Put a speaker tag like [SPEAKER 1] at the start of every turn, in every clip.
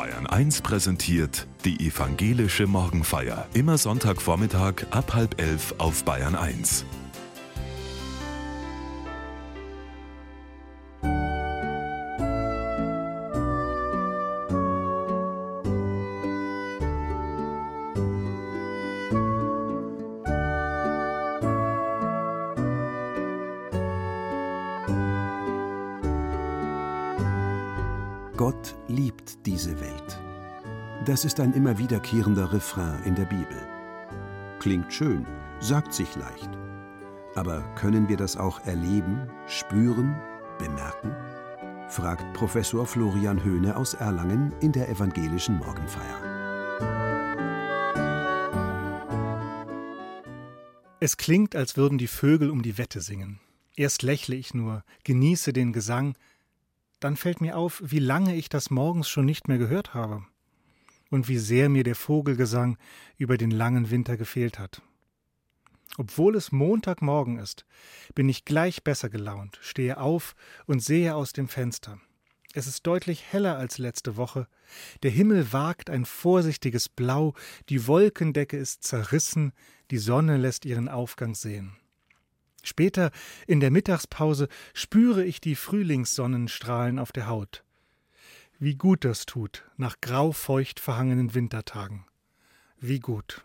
[SPEAKER 1] Bayern 1 präsentiert die evangelische Morgenfeier. Immer Sonntagvormittag ab halb elf auf Bayern 1.
[SPEAKER 2] Das ist ein immer wiederkehrender Refrain in der Bibel. Klingt schön, sagt sich leicht. Aber können wir das auch erleben, spüren, bemerken? fragt Professor Florian Höhne aus Erlangen in der evangelischen Morgenfeier.
[SPEAKER 3] Es klingt, als würden die Vögel um die Wette singen. Erst lächle ich nur, genieße den Gesang, dann fällt mir auf, wie lange ich das morgens schon nicht mehr gehört habe und wie sehr mir der Vogelgesang über den langen Winter gefehlt hat. Obwohl es Montagmorgen ist, bin ich gleich besser gelaunt, stehe auf und sehe aus dem Fenster. Es ist deutlich heller als letzte Woche. Der Himmel wagt ein vorsichtiges Blau, die Wolkendecke ist zerrissen, die Sonne lässt ihren Aufgang sehen. Später in der Mittagspause spüre ich die Frühlingssonnenstrahlen auf der Haut. Wie gut das tut nach graufeucht verhangenen Wintertagen. Wie gut.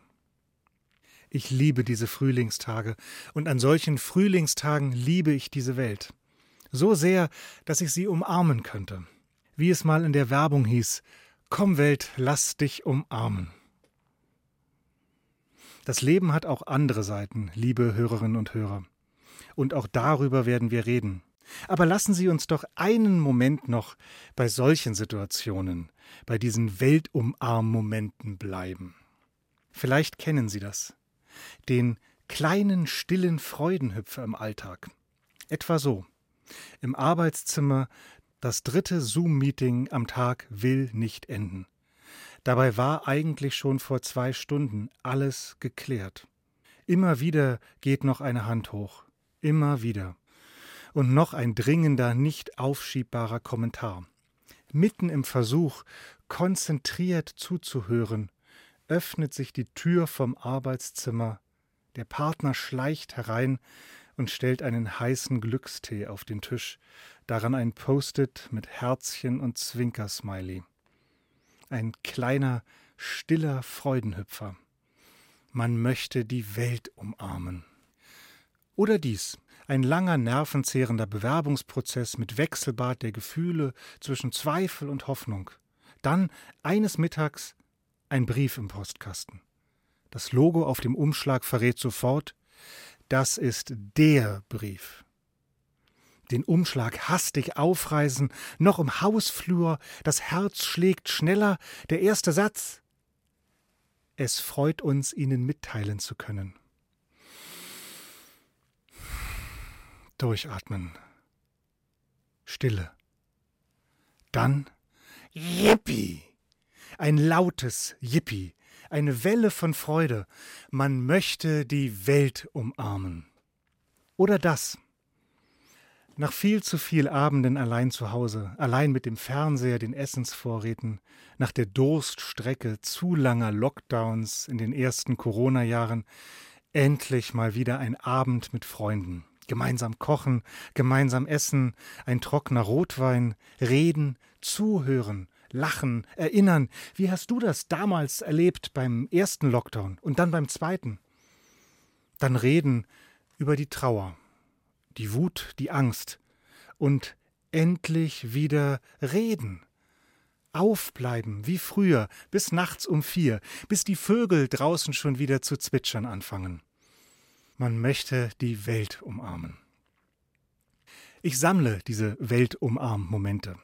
[SPEAKER 3] Ich liebe diese Frühlingstage, und an solchen Frühlingstagen liebe ich diese Welt. So sehr, dass ich sie umarmen könnte. Wie es mal in der Werbung hieß, Komm Welt, lass dich umarmen. Das Leben hat auch andere Seiten, liebe Hörerinnen und Hörer und auch darüber werden wir reden. Aber lassen Sie uns doch einen Moment noch bei solchen Situationen, bei diesen Weltumarm-Momenten bleiben. Vielleicht kennen Sie das. Den kleinen, stillen Freudenhüpfer im Alltag. Etwa so. Im Arbeitszimmer das dritte Zoom-Meeting am Tag will nicht enden. Dabei war eigentlich schon vor zwei Stunden alles geklärt. Immer wieder geht noch eine Hand hoch immer wieder. Und noch ein dringender, nicht aufschiebbarer Kommentar. Mitten im Versuch, konzentriert zuzuhören, öffnet sich die Tür vom Arbeitszimmer, der Partner schleicht herein und stellt einen heißen Glückstee auf den Tisch, daran ein Post-it mit Herzchen und Zwinkersmiley. Ein kleiner, stiller Freudenhüpfer. Man möchte die Welt umarmen. Oder dies, ein langer, nervenzehrender Bewerbungsprozess mit Wechselbad der Gefühle zwischen Zweifel und Hoffnung. Dann eines Mittags ein Brief im Postkasten. Das Logo auf dem Umschlag verrät sofort, das ist der Brief. Den Umschlag hastig aufreißen, noch im Hausflur, das Herz schlägt schneller, der erste Satz. Es freut uns, Ihnen mitteilen zu können. Durchatmen. Stille. Dann Yippie! Ein lautes Yippie, eine Welle von Freude. Man möchte die Welt umarmen. Oder das. Nach viel zu viel Abenden allein zu Hause, allein mit dem Fernseher, den Essensvorräten, nach der Durststrecke zu langer Lockdowns in den ersten Corona-Jahren, endlich mal wieder ein Abend mit Freunden. Gemeinsam kochen, gemeinsam essen, ein trockener Rotwein, reden, zuhören, lachen, erinnern. Wie hast du das damals erlebt beim ersten Lockdown und dann beim zweiten? Dann reden über die Trauer, die Wut, die Angst und endlich wieder reden. Aufbleiben wie früher, bis nachts um vier, bis die Vögel draußen schon wieder zu zwitschern anfangen. Man möchte die Welt umarmen. Ich sammle diese Weltumarm-Momente.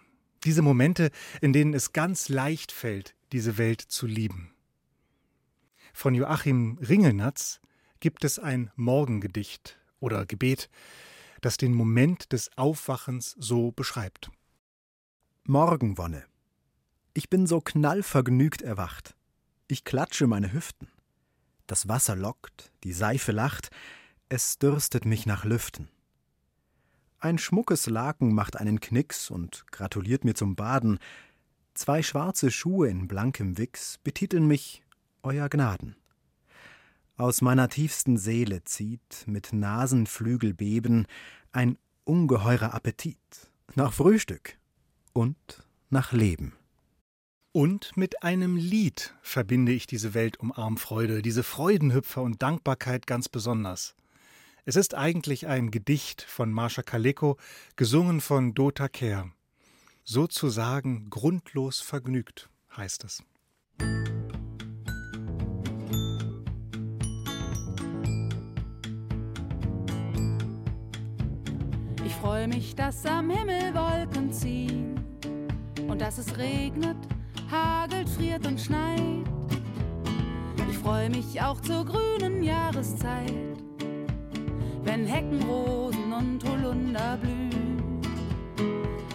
[SPEAKER 3] Diese Momente, in denen es ganz leicht fällt, diese Welt zu lieben. Von Joachim Ringelnatz gibt es ein Morgengedicht oder Gebet, das den Moment des Aufwachens so beschreibt.
[SPEAKER 4] Morgenwonne. Ich bin so knallvergnügt erwacht. Ich klatsche meine Hüften. Das Wasser lockt, die Seife lacht, es dürstet mich nach Lüften. Ein schmuckes Laken macht einen Knicks und gratuliert mir zum Baden. Zwei schwarze Schuhe in blankem Wichs betiteln mich Euer Gnaden. Aus meiner tiefsten Seele zieht mit Nasenflügelbeben ein ungeheurer Appetit nach Frühstück und nach Leben.
[SPEAKER 3] Und mit einem Lied verbinde ich diese Welt um Armfreude, diese Freudenhüpfer und Dankbarkeit ganz besonders. Es ist eigentlich ein Gedicht von Marsha Kaleko, gesungen von Dota Kerr. Sozusagen grundlos vergnügt, heißt es.
[SPEAKER 5] Ich freue mich, dass am Himmel Wolken ziehen und dass es regnet hagelt, friert und schneit. Ich freue mich auch zur grünen Jahreszeit, wenn Heckenrosen und Holunder blühen.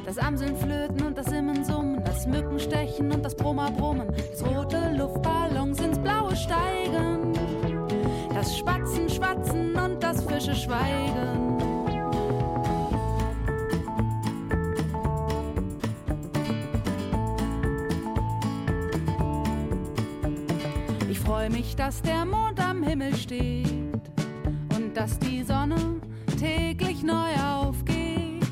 [SPEAKER 5] Das Amseln flöten und das Simmen summen, das Mückenstechen und das Brummer brummen, das rote Luftballons ins Blaue steigen, das Spatzen schwatzen und das Fische schweigen. Mich, dass der Mond am Himmel steht und dass die Sonne täglich neu aufgeht.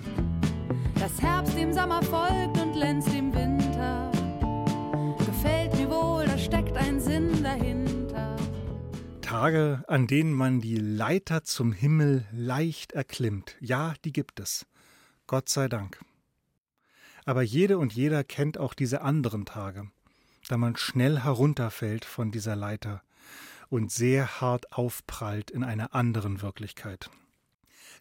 [SPEAKER 5] Dass Herbst dem Sommer folgt und glänzt dem Winter. Gefällt mir wohl, da steckt ein Sinn dahinter.
[SPEAKER 3] Tage, an denen man die Leiter zum Himmel leicht erklimmt. Ja, die gibt es. Gott sei Dank. Aber jede und jeder kennt auch diese anderen Tage da man schnell herunterfällt von dieser Leiter und sehr hart aufprallt in einer anderen Wirklichkeit.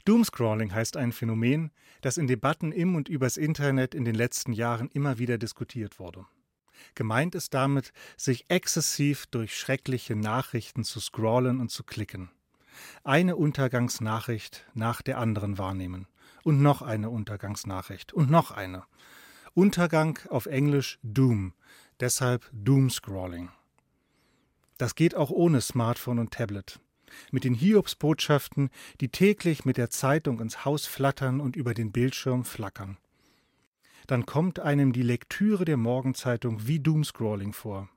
[SPEAKER 3] Doomscrawling heißt ein Phänomen, das in Debatten im und übers Internet in den letzten Jahren immer wieder diskutiert wurde. Gemeint ist damit, sich exzessiv durch schreckliche Nachrichten zu scrollen und zu klicken. Eine Untergangsnachricht nach der anderen wahrnehmen. Und noch eine Untergangsnachricht. Und noch eine. Untergang auf Englisch Doom, Deshalb Doomscrolling. Das geht auch ohne Smartphone und Tablet. Mit den Hiobsbotschaften, die täglich mit der Zeitung ins Haus flattern und über den Bildschirm flackern. Dann kommt einem die Lektüre der Morgenzeitung wie Doomscrolling vor.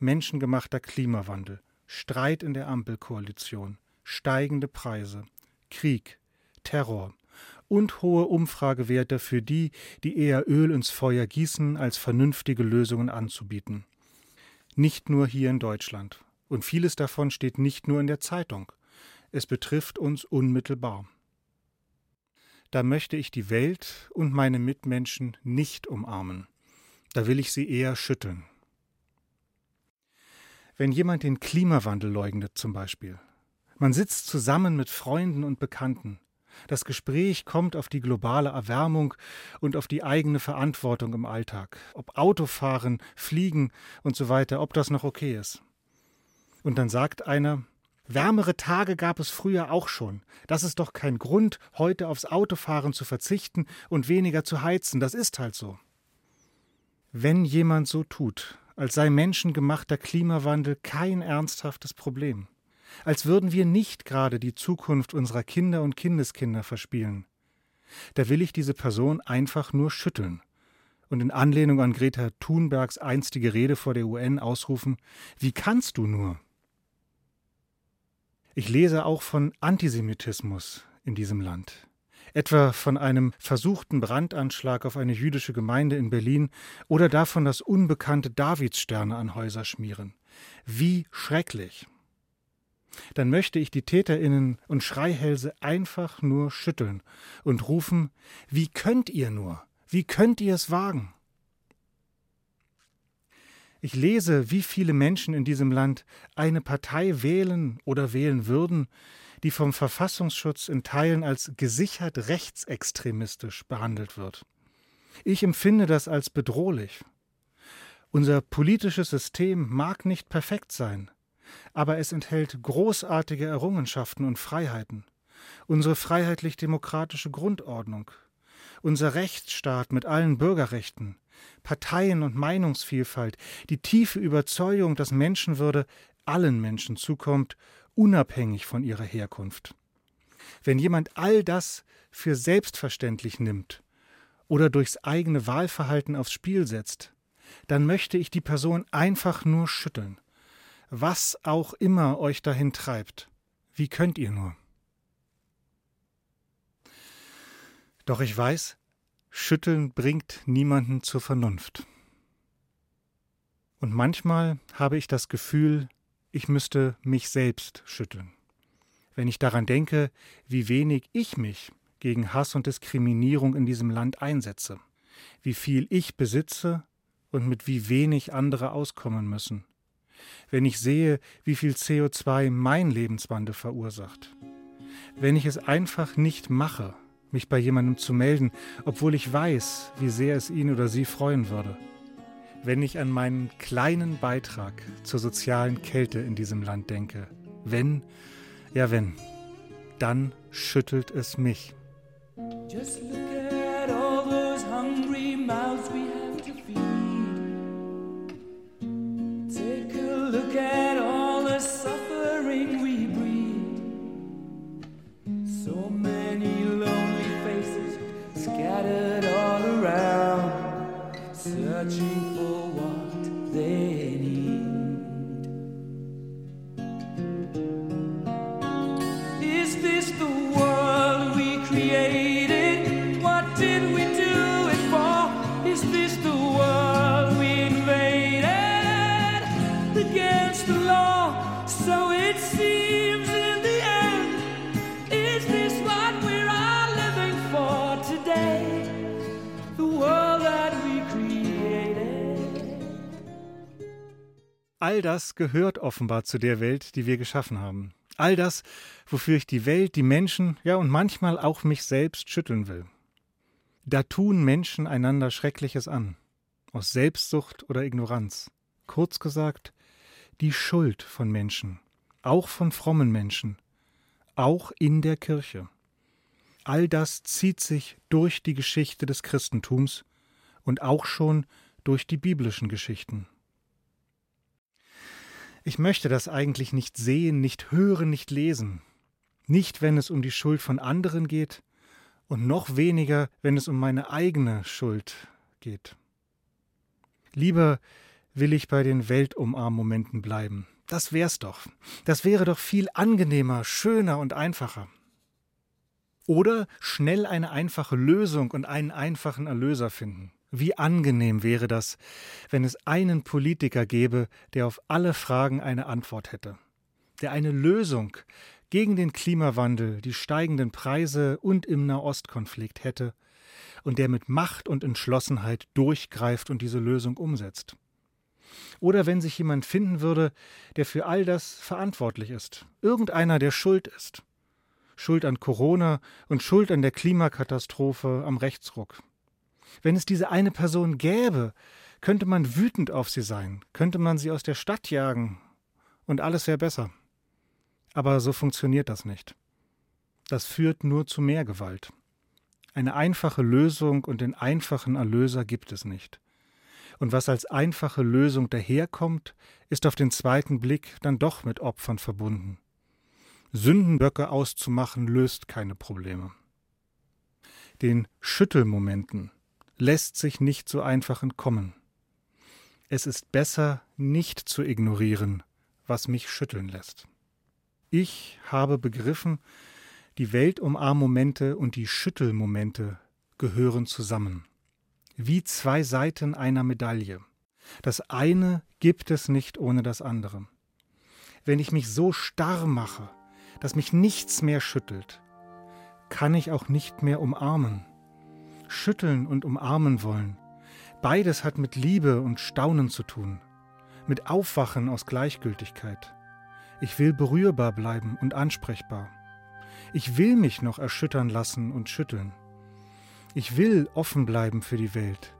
[SPEAKER 3] Menschengemachter Klimawandel, Streit in der Ampelkoalition, steigende Preise, Krieg, Terror, und hohe Umfragewerte für die, die eher Öl ins Feuer gießen, als vernünftige Lösungen anzubieten. Nicht nur hier in Deutschland. Und vieles davon steht nicht nur in der Zeitung. Es betrifft uns unmittelbar. Da möchte ich die Welt und meine Mitmenschen nicht umarmen. Da will ich sie eher schütteln. Wenn jemand den Klimawandel leugnet zum Beispiel, man sitzt zusammen mit Freunden und Bekannten, das Gespräch kommt auf die globale Erwärmung und auf die eigene Verantwortung im Alltag. Ob Autofahren, Fliegen und so weiter, ob das noch okay ist. Und dann sagt einer, Wärmere Tage gab es früher auch schon. Das ist doch kein Grund, heute aufs Autofahren zu verzichten und weniger zu heizen. Das ist halt so. Wenn jemand so tut, als sei menschengemachter Klimawandel kein ernsthaftes Problem, als würden wir nicht gerade die Zukunft unserer Kinder und Kindeskinder verspielen. Da will ich diese Person einfach nur schütteln und in Anlehnung an Greta Thunbergs einstige Rede vor der UN ausrufen Wie kannst du nur? Ich lese auch von Antisemitismus in diesem Land, etwa von einem versuchten Brandanschlag auf eine jüdische Gemeinde in Berlin oder davon, dass unbekannte Davidssterne an Häuser schmieren. Wie schrecklich dann möchte ich die Täterinnen und Schreihälse einfach nur schütteln und rufen Wie könnt ihr nur? Wie könnt ihr es wagen? Ich lese, wie viele Menschen in diesem Land eine Partei wählen oder wählen würden, die vom Verfassungsschutz in Teilen als gesichert rechtsextremistisch behandelt wird. Ich empfinde das als bedrohlich. Unser politisches System mag nicht perfekt sein, aber es enthält großartige Errungenschaften und Freiheiten. Unsere freiheitlich-demokratische Grundordnung, unser Rechtsstaat mit allen Bürgerrechten, Parteien- und Meinungsvielfalt, die tiefe Überzeugung, dass Menschenwürde allen Menschen zukommt, unabhängig von ihrer Herkunft. Wenn jemand all das für selbstverständlich nimmt oder durchs eigene Wahlverhalten aufs Spiel setzt, dann möchte ich die Person einfach nur schütteln. Was auch immer euch dahin treibt. Wie könnt ihr nur? Doch ich weiß, Schütteln bringt niemanden zur Vernunft. Und manchmal habe ich das Gefühl, ich müsste mich selbst schütteln. Wenn ich daran denke, wie wenig ich mich gegen Hass und Diskriminierung in diesem Land einsetze, wie viel ich besitze und mit wie wenig andere auskommen müssen. Wenn ich sehe, wie viel CO2 mein Lebenswandel verursacht. Wenn ich es einfach nicht mache, mich bei jemandem zu melden, obwohl ich weiß, wie sehr es ihn oder sie freuen würde. Wenn ich an meinen kleinen Beitrag zur sozialen Kälte in diesem Land denke. Wenn, ja wenn, dann schüttelt es mich. Just look at all those hungry mouths we scattered all around, searching All das gehört offenbar zu der Welt, die wir geschaffen haben. All das, wofür ich die Welt, die Menschen, ja und manchmal auch mich selbst schütteln will. Da tun Menschen einander Schreckliches an, aus Selbstsucht oder Ignoranz. Kurz gesagt, die Schuld von Menschen, auch von frommen Menschen, auch in der Kirche. All das zieht sich durch die Geschichte des Christentums und auch schon durch die biblischen Geschichten. Ich möchte das eigentlich nicht sehen, nicht hören, nicht lesen. Nicht, wenn es um die Schuld von anderen geht und noch weniger, wenn es um meine eigene Schuld geht. Lieber will ich bei den Weltumarm-Momenten bleiben. Das wär's doch. Das wäre doch viel angenehmer, schöner und einfacher. Oder schnell eine einfache Lösung und einen einfachen Erlöser finden. Wie angenehm wäre das, wenn es einen Politiker gäbe, der auf alle Fragen eine Antwort hätte, der eine Lösung gegen den Klimawandel, die steigenden Preise und im Nahostkonflikt hätte und der mit Macht und Entschlossenheit durchgreift und diese Lösung umsetzt. Oder wenn sich jemand finden würde, der für all das verantwortlich ist, irgendeiner, der schuld ist. Schuld an Corona und Schuld an der Klimakatastrophe am Rechtsruck. Wenn es diese eine Person gäbe, könnte man wütend auf sie sein, könnte man sie aus der Stadt jagen und alles wäre besser. Aber so funktioniert das nicht. Das führt nur zu mehr Gewalt. Eine einfache Lösung und den einfachen Erlöser gibt es nicht. Und was als einfache Lösung daherkommt, ist auf den zweiten Blick dann doch mit Opfern verbunden. Sündenböcke auszumachen löst keine Probleme. Den Schüttelmomenten lässt sich nicht so einfach entkommen. Es ist besser, nicht zu ignorieren, was mich schütteln lässt. Ich habe begriffen, die Weltumarmmomente und die Schüttelmomente gehören zusammen. Wie zwei Seiten einer Medaille. Das eine gibt es nicht ohne das andere. Wenn ich mich so starr mache, dass mich nichts mehr schüttelt, kann ich auch nicht mehr umarmen. Schütteln und umarmen wollen. Beides hat mit Liebe und Staunen zu tun, mit Aufwachen aus Gleichgültigkeit. Ich will berührbar bleiben und ansprechbar. Ich will mich noch erschüttern lassen und schütteln. Ich will offen bleiben für die Welt.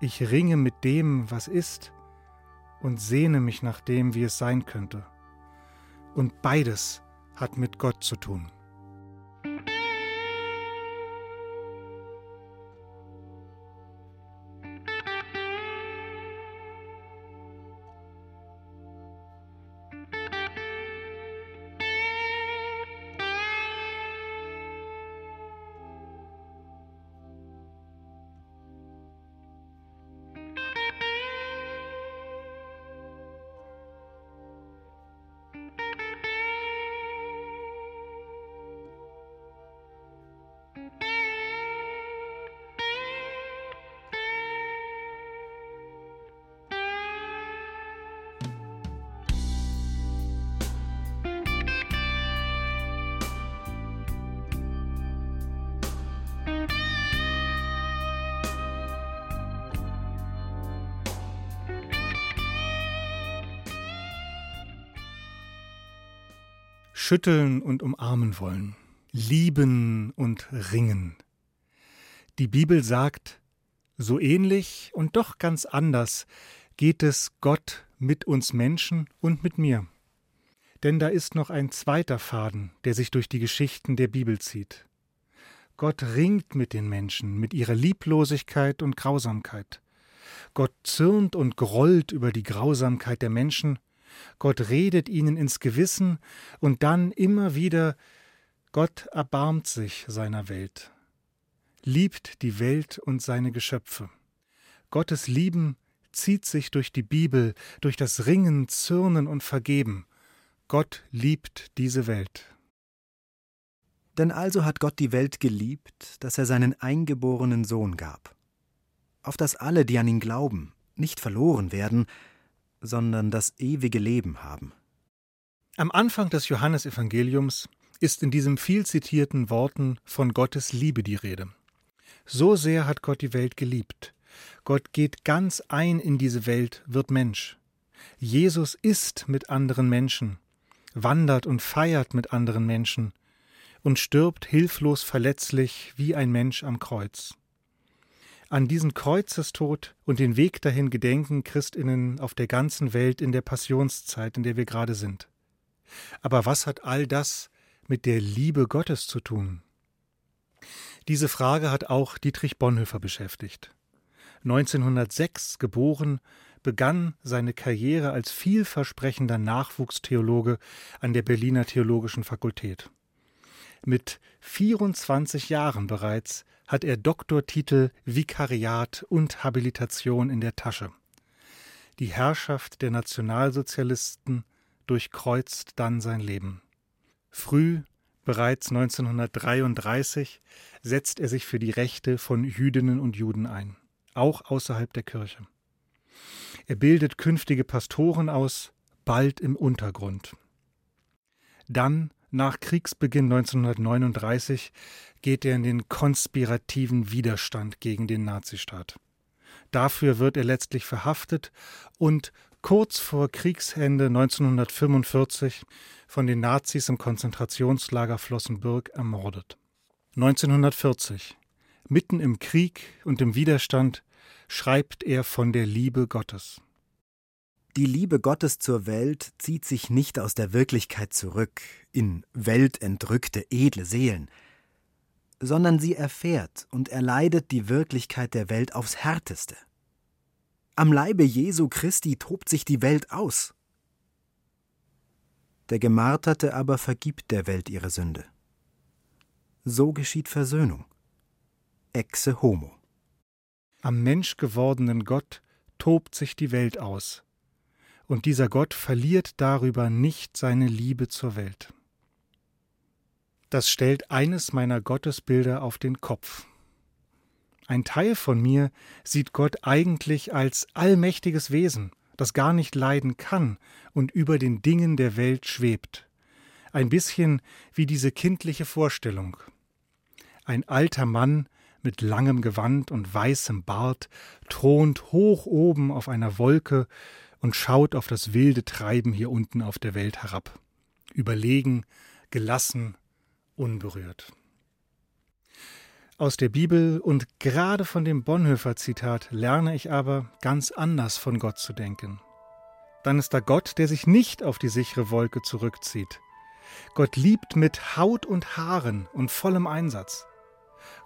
[SPEAKER 3] Ich ringe mit dem, was ist, und sehne mich nach dem, wie es sein könnte. Und beides hat mit Gott zu tun. Schütteln und umarmen wollen, lieben und ringen. Die Bibel sagt, so ähnlich und doch ganz anders geht es Gott mit uns Menschen und mit mir. Denn da ist noch ein zweiter Faden, der sich durch die Geschichten der Bibel zieht. Gott ringt mit den Menschen, mit ihrer Lieblosigkeit und Grausamkeit. Gott zürnt und grollt über die Grausamkeit der Menschen, Gott redet ihnen ins Gewissen und dann immer wieder Gott erbarmt sich seiner Welt, liebt die Welt und seine Geschöpfe. Gottes Lieben zieht sich durch die Bibel, durch das Ringen, Zürnen und Vergeben. Gott liebt diese Welt.
[SPEAKER 4] Denn also hat Gott die Welt geliebt, dass er seinen eingeborenen Sohn gab, auf dass alle, die an ihn glauben, nicht verloren werden, sondern das ewige Leben haben.
[SPEAKER 3] Am Anfang des Johannesevangeliums ist in diesen viel zitierten Worten von Gottes Liebe die Rede. So sehr hat Gott die Welt geliebt. Gott geht ganz ein in diese Welt, wird Mensch. Jesus ist mit anderen Menschen, wandert und feiert mit anderen Menschen und stirbt hilflos verletzlich wie ein Mensch am Kreuz. An diesen Kreuzestod und den Weg dahin gedenken Christinnen auf der ganzen Welt in der Passionszeit, in der wir gerade sind. Aber was hat all das mit der Liebe Gottes zu tun? Diese Frage hat auch Dietrich Bonhoeffer beschäftigt. 1906 geboren, begann seine Karriere als vielversprechender Nachwuchstheologe an der Berliner Theologischen Fakultät. Mit 24 Jahren bereits hat er Doktortitel, Vikariat und Habilitation in der Tasche. Die Herrschaft der Nationalsozialisten durchkreuzt dann sein Leben. Früh, bereits 1933, setzt er sich für die Rechte von Jüdinnen und Juden ein, auch außerhalb der Kirche. Er bildet künftige Pastoren aus, bald im Untergrund. Dann nach Kriegsbeginn 1939 geht er in den konspirativen Widerstand gegen den Nazistaat. Dafür wird er letztlich verhaftet und kurz vor Kriegsende 1945 von den Nazis im Konzentrationslager Flossenbürg ermordet. 1940, mitten im Krieg und im Widerstand, schreibt er von der Liebe Gottes.
[SPEAKER 4] Die Liebe Gottes zur Welt zieht sich nicht aus der Wirklichkeit zurück in weltentrückte, edle Seelen, sondern sie erfährt und erleidet die Wirklichkeit der Welt aufs härteste. Am Leibe Jesu Christi tobt sich die Welt aus. Der Gemarterte aber vergibt der Welt ihre Sünde. So geschieht Versöhnung. Exe homo.
[SPEAKER 3] Am menschgewordenen Gott tobt sich die Welt aus, und dieser Gott verliert darüber nicht seine Liebe zur Welt. Das stellt eines meiner Gottesbilder auf den Kopf. Ein Teil von mir sieht Gott eigentlich als allmächtiges Wesen, das gar nicht leiden kann und über den Dingen der Welt schwebt. Ein bisschen wie diese kindliche Vorstellung. Ein alter Mann mit langem Gewand und weißem Bart thront hoch oben auf einer Wolke und schaut auf das wilde Treiben hier unten auf der Welt herab. Überlegen, gelassen, unberührt. Aus der Bibel und gerade von dem Bonhoeffer Zitat lerne ich aber ganz anders von Gott zu denken. Dann ist da Gott, der sich nicht auf die sichere Wolke zurückzieht. Gott liebt mit Haut und Haaren und vollem Einsatz.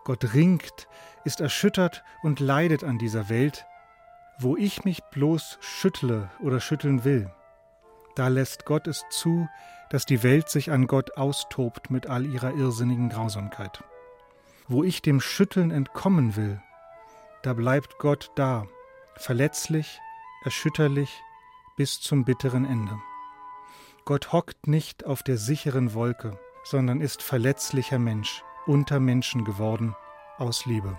[SPEAKER 3] Gott ringt, ist erschüttert und leidet an dieser Welt, wo ich mich bloß schüttle oder schütteln will, da lässt Gott es zu, dass die Welt sich an Gott austobt mit all ihrer irrsinnigen Grausamkeit. Wo ich dem Schütteln entkommen will, da bleibt Gott da, verletzlich, erschütterlich bis zum bitteren Ende. Gott hockt nicht auf der sicheren Wolke, sondern ist verletzlicher Mensch, unter Menschen geworden, aus Liebe.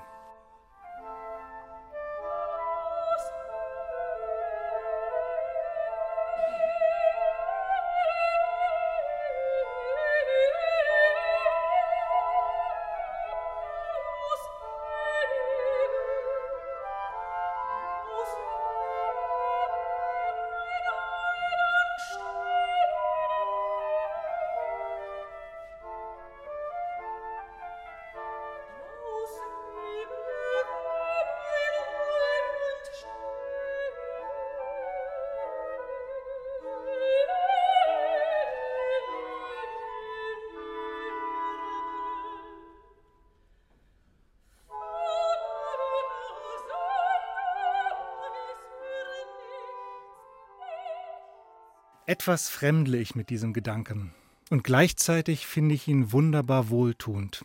[SPEAKER 3] Etwas fremdle ich mit diesem Gedanken, und gleichzeitig finde ich ihn wunderbar wohltuend.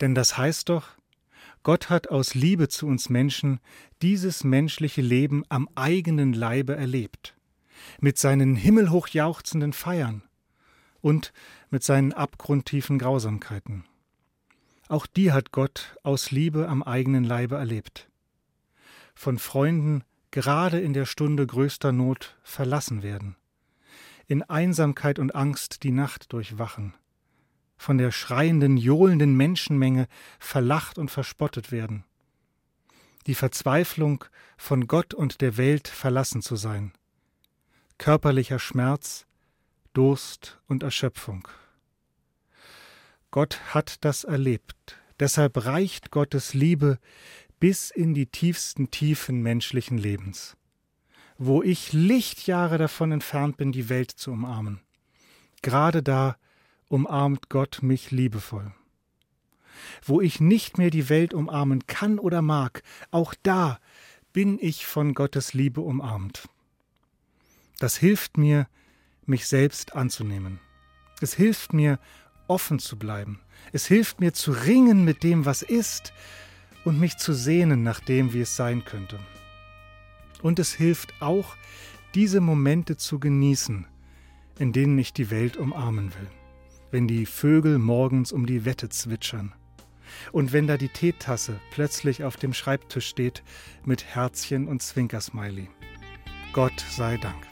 [SPEAKER 3] Denn das heißt doch, Gott hat aus Liebe zu uns Menschen dieses menschliche Leben am eigenen Leibe erlebt, mit seinen himmelhoch jauchzenden Feiern und mit seinen abgrundtiefen Grausamkeiten. Auch die hat Gott aus Liebe am eigenen Leibe erlebt. Von Freunden gerade in der Stunde größter Not verlassen werden, in Einsamkeit und Angst die Nacht durchwachen, von der schreienden, johlenden Menschenmenge verlacht und verspottet werden, die Verzweiflung, von Gott und der Welt verlassen zu sein, körperlicher Schmerz, Durst und Erschöpfung. Gott hat das erlebt, deshalb reicht Gottes Liebe bis in die tiefsten Tiefen menschlichen Lebens wo ich Lichtjahre davon entfernt bin, die Welt zu umarmen. Gerade da umarmt Gott mich liebevoll. Wo ich nicht mehr die Welt umarmen kann oder mag, auch da bin ich von Gottes Liebe umarmt. Das hilft mir, mich selbst anzunehmen. Es hilft mir, offen zu bleiben. Es hilft mir zu ringen mit dem, was ist, und mich zu sehnen nach dem, wie es sein könnte. Und es hilft auch, diese Momente zu genießen, in denen ich die Welt umarmen will. Wenn die Vögel morgens um die Wette zwitschern. Und wenn da die Teetasse plötzlich auf dem Schreibtisch steht mit Herzchen und Zwinkersmiley. Gott sei Dank.